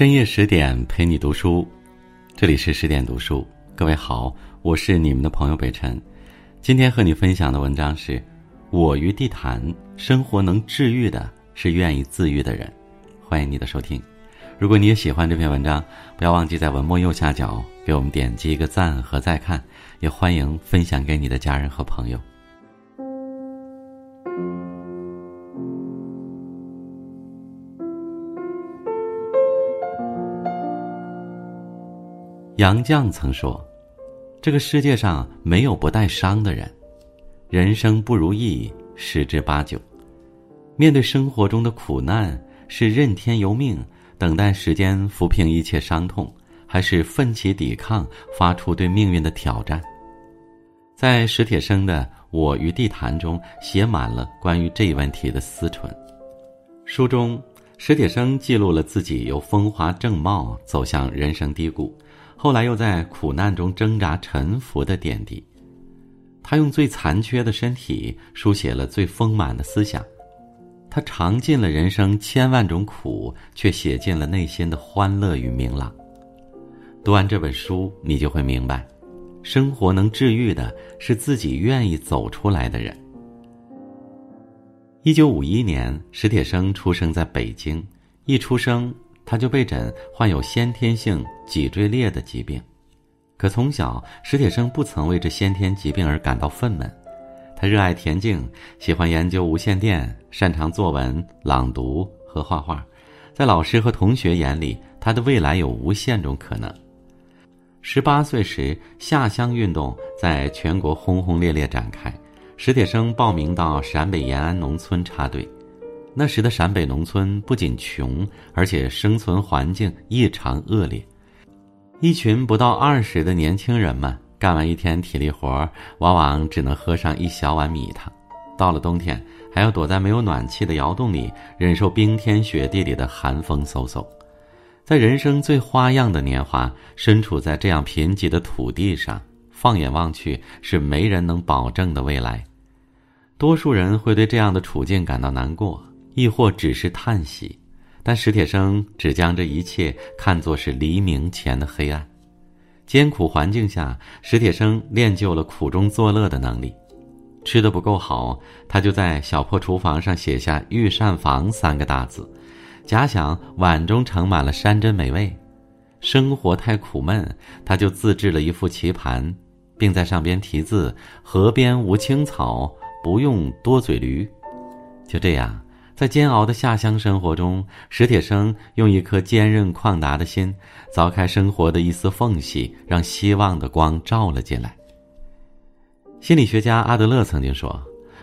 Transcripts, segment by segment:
深夜十点陪你读书，这里是十点读书。各位好，我是你们的朋友北辰。今天和你分享的文章是《我与地坛》，生活能治愈的是愿意自愈的人。欢迎你的收听。如果你也喜欢这篇文章，不要忘记在文末右下角给我们点击一个赞和再看，也欢迎分享给你的家人和朋友。杨绛曾说：“这个世界上没有不带伤的人，人生不如意十之八九。面对生活中的苦难，是任天由命，等待时间抚平一切伤痛，还是奋起抵抗，发出对命运的挑战？”在史铁生的《我与地坛》中，写满了关于这一问题的思忖。书中，史铁生记录了自己由风华正茂走向人生低谷。后来又在苦难中挣扎沉浮的点滴，他用最残缺的身体书写了最丰满的思想，他尝尽了人生千万种苦，却写尽了内心的欢乐与明朗。读完这本书，你就会明白，生活能治愈的是自己愿意走出来的人。一九五一年，史铁生出生在北京，一出生。他就被诊患有先天性脊椎裂的疾病，可从小史铁生不曾为这先天疾病而感到愤懑。他热爱田径，喜欢研究无线电，擅长作文、朗读和画画。在老师和同学眼里，他的未来有无限种可能。十八岁时，下乡运动在全国轰轰烈烈展开，史铁生报名到陕北延安农村插队。那时的陕北农村不仅穷，而且生存环境异常恶劣。一群不到二十的年轻人们干完一天体力活，往往只能喝上一小碗米汤。到了冬天，还要躲在没有暖气的窑洞里，忍受冰天雪地里的寒风嗖嗖。在人生最花样的年华，身处在这样贫瘠的土地上，放眼望去，是没人能保证的未来。多数人会对这样的处境感到难过。亦或只是叹息，但史铁生只将这一切看作是黎明前的黑暗。艰苦环境下，史铁生练就了苦中作乐的能力。吃的不够好，他就在小破厨房上写下“御膳房”三个大字，假想碗中盛满了山珍美味。生活太苦闷，他就自制了一副棋盘，并在上边题字：“河边无青草，不用多嘴驴。”就这样。在煎熬的下乡生活中，史铁生用一颗坚韧旷达的心，凿开生活的一丝缝隙，让希望的光照了进来。心理学家阿德勒曾经说：“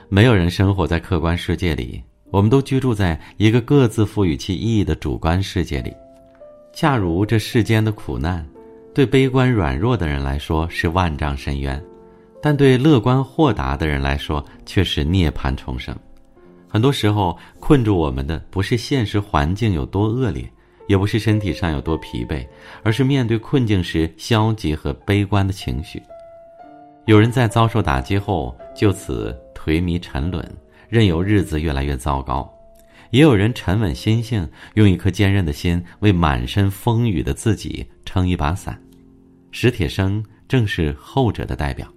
没有人生活在客观世界里，我们都居住在一个各自赋予其意义的主观世界里。恰如这世间的苦难，对悲观软弱的人来说是万丈深渊，但对乐观豁达的人来说却是涅槃重生。”很多时候，困住我们的不是现实环境有多恶劣，也不是身体上有多疲惫，而是面对困境时消极和悲观的情绪。有人在遭受打击后就此颓靡沉沦，任由日子越来越糟糕；也有人沉稳心性，用一颗坚韧的心为满身风雨的自己撑一把伞。史铁生正是后者的代表。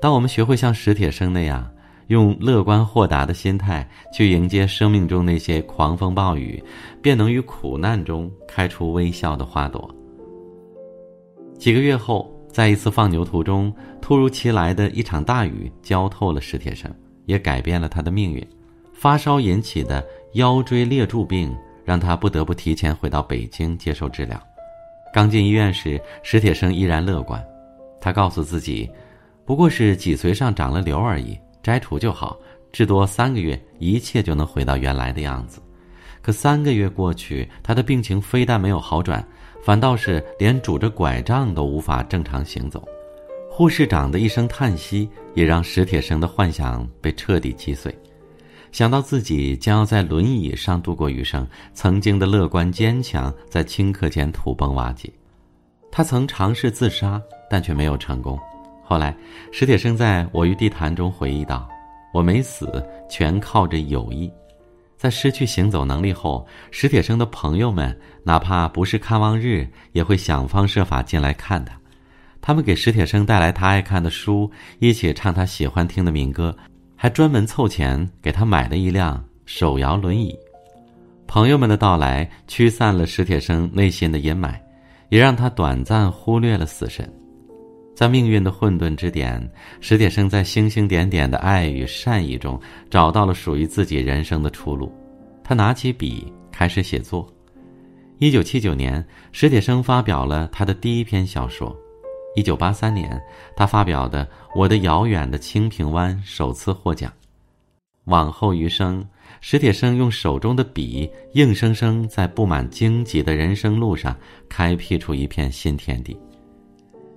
当我们学会像史铁生那样。用乐观豁达的心态去迎接生命中那些狂风暴雨，便能于苦难中开出微笑的花朵。几个月后，在一次放牛途中，突如其来的一场大雨浇透了史铁生，也改变了他的命运。发烧引起的腰椎裂柱病让他不得不提前回到北京接受治疗。刚进医院时，史铁生依然乐观，他告诉自己，不过是脊髓上长了瘤而已。摘除就好，至多三个月，一切就能回到原来的样子。可三个月过去，他的病情非但没有好转，反倒是连拄着拐杖都无法正常行走。护士长的一声叹息，也让史铁生的幻想被彻底击碎。想到自己将要在轮椅上度过余生，曾经的乐观坚强在顷刻间土崩瓦解。他曾尝试自杀，但却没有成功。后来，史铁生在我与地坛中回忆道：“我没死，全靠着友谊。在失去行走能力后，史铁生的朋友们哪怕不是看望日，也会想方设法进来看他。他们给史铁生带来他爱看的书，一起唱他喜欢听的民歌，还专门凑钱给他买了一辆手摇轮椅。朋友们的到来驱散了史铁生内心的阴霾，也让他短暂忽略了死神。在命运的混沌之点，史铁生在星星点点的爱与善意中找到了属于自己人生的出路。他拿起笔开始写作。一九七九年，史铁生发表了他的第一篇小说。一九八三年，他发表的《我的遥远的清平湾》首次获奖。往后余生，史铁生用手中的笔，硬生生在布满荆棘的人生路上开辟出一片新天地。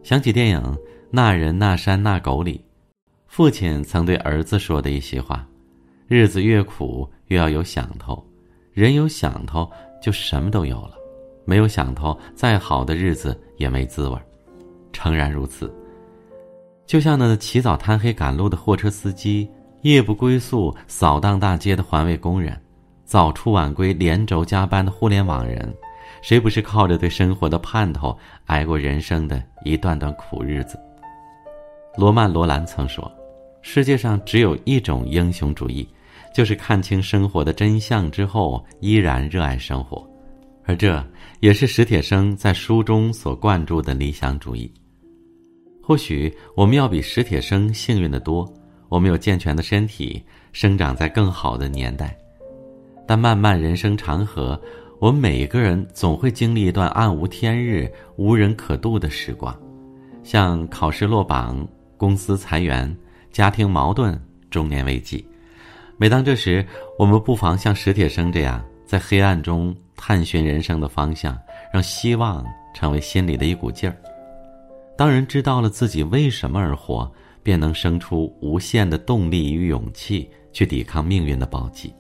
想起电影《那人那山那狗》里，父亲曾对儿子说的一席话：“日子越苦，越要有想头。人有想头，就什么都有了；没有想头，再好的日子也没滋味。”诚然如此。就像那起早贪黑赶路的货车司机，夜不归宿扫荡大街的环卫工人，早出晚归连轴加班的互联网人。谁不是靠着对生活的盼头挨过人生的一段段苦日子？罗曼·罗兰曾说：“世界上只有一种英雄主义，就是看清生活的真相之后依然热爱生活。”而这也是史铁生在书中所灌注的理想主义。或许我们要比史铁生幸运的多，我们有健全的身体，生长在更好的年代。但漫漫人生长河。我们每一个人总会经历一段暗无天日、无人可渡的时光，像考试落榜、公司裁员、家庭矛盾、中年危机。每当这时，我们不妨像史铁生这样，在黑暗中探寻人生的方向，让希望成为心里的一股劲儿。当人知道了自己为什么而活，便能生出无限的动力与勇气，去抵抗命运的暴击。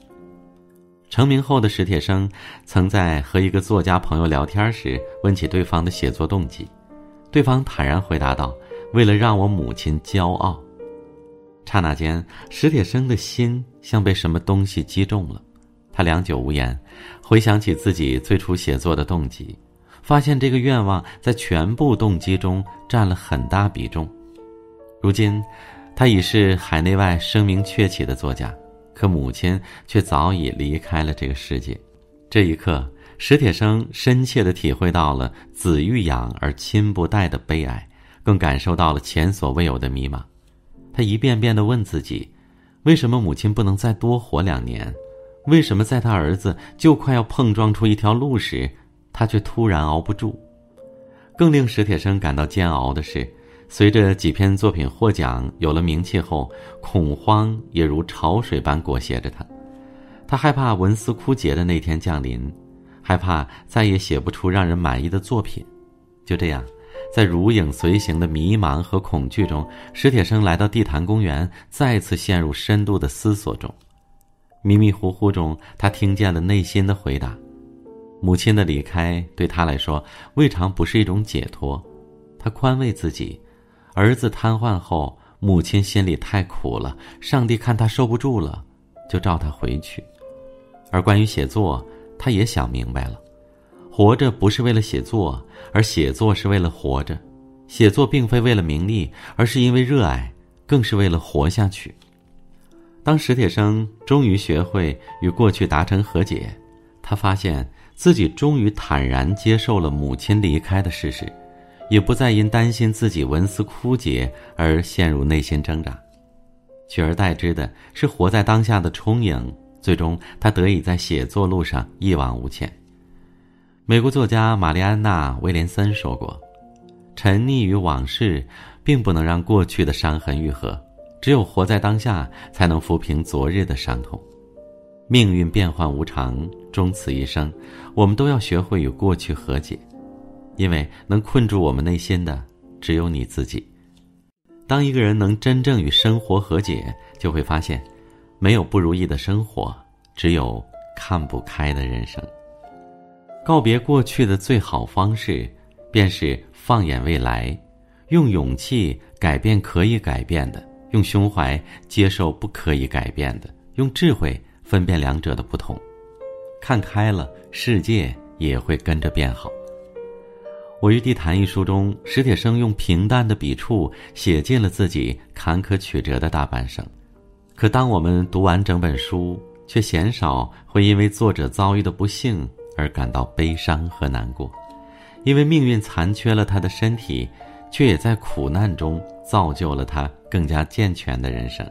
成名后的史铁生，曾在和一个作家朋友聊天时问起对方的写作动机，对方坦然回答道：“为了让我母亲骄傲。”刹那间，史铁生的心像被什么东西击中了，他良久无言，回想起自己最初写作的动机，发现这个愿望在全部动机中占了很大比重。如今，他已是海内外声名鹊起的作家。可母亲却早已离开了这个世界，这一刻，史铁生深切地体会到了“子欲养而亲不待”的悲哀，更感受到了前所未有的迷茫。他一遍遍地问自己：为什么母亲不能再多活两年？为什么在他儿子就快要碰撞出一条路时，他却突然熬不住？更令史铁生感到煎熬的是。随着几篇作品获奖，有了名气后，恐慌也如潮水般裹挟着他。他害怕文思枯竭的那天降临，害怕再也写不出让人满意的作品。就这样，在如影随形的迷茫和恐惧中，史铁生来到地坛公园，再次陷入深度的思索中。迷迷糊糊中，他听见了内心的回答：母亲的离开对他来说，未尝不是一种解脱。他宽慰自己。儿子瘫痪后，母亲心里太苦了。上帝看他受不住了，就召他回去。而关于写作，他也想明白了：活着不是为了写作，而写作是为了活着。写作并非为了名利，而是因为热爱，更是为了活下去。当史铁生终于学会与过去达成和解，他发现自己终于坦然接受了母亲离开的事实。也不再因担心自己文思枯竭而陷入内心挣扎，取而代之的是活在当下的充盈。最终，他得以在写作路上一往无前。美国作家玛丽安娜·威廉森说过：“沉溺于往事，并不能让过去的伤痕愈合，只有活在当下，才能抚平昨日的伤痛。命运变幻无常，终此一生，我们都要学会与过去和解。”因为能困住我们内心的只有你自己。当一个人能真正与生活和解，就会发现，没有不如意的生活，只有看不开的人生。告别过去的最好方式，便是放眼未来，用勇气改变可以改变的，用胸怀接受不可以改变的，用智慧分辨两者的不同。看开了，世界也会跟着变好。我与地坛一书中，史铁生用平淡的笔触写尽了自己坎坷曲折的大半生。可当我们读完整本书，却鲜少会因为作者遭遇的不幸而感到悲伤和难过，因为命运残缺了他的身体，却也在苦难中造就了他更加健全的人生。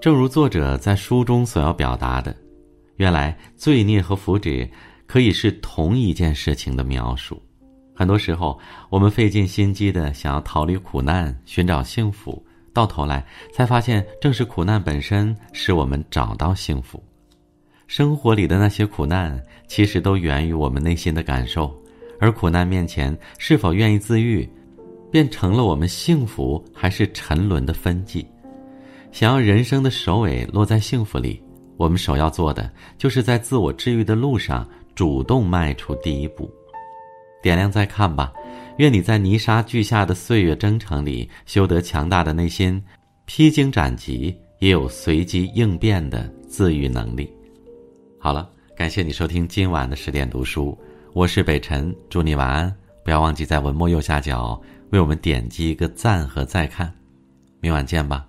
正如作者在书中所要表达的，原来罪孽和福祉可以是同一件事情的描述。很多时候，我们费尽心机的想要逃离苦难，寻找幸福，到头来才发现，正是苦难本身使我们找到幸福。生活里的那些苦难，其实都源于我们内心的感受，而苦难面前是否愿意自愈，便成了我们幸福还是沉沦的分际。想要人生的首尾落在幸福里，我们首要做的，就是在自我治愈的路上主动迈出第一步。点亮再看吧，愿你在泥沙俱下的岁月征程里修得强大的内心，披荆斩棘也有随机应变的自愈能力。好了，感谢你收听今晚的十点读书，我是北辰，祝你晚安。不要忘记在文末右下角为我们点击一个赞和再看，明晚见吧。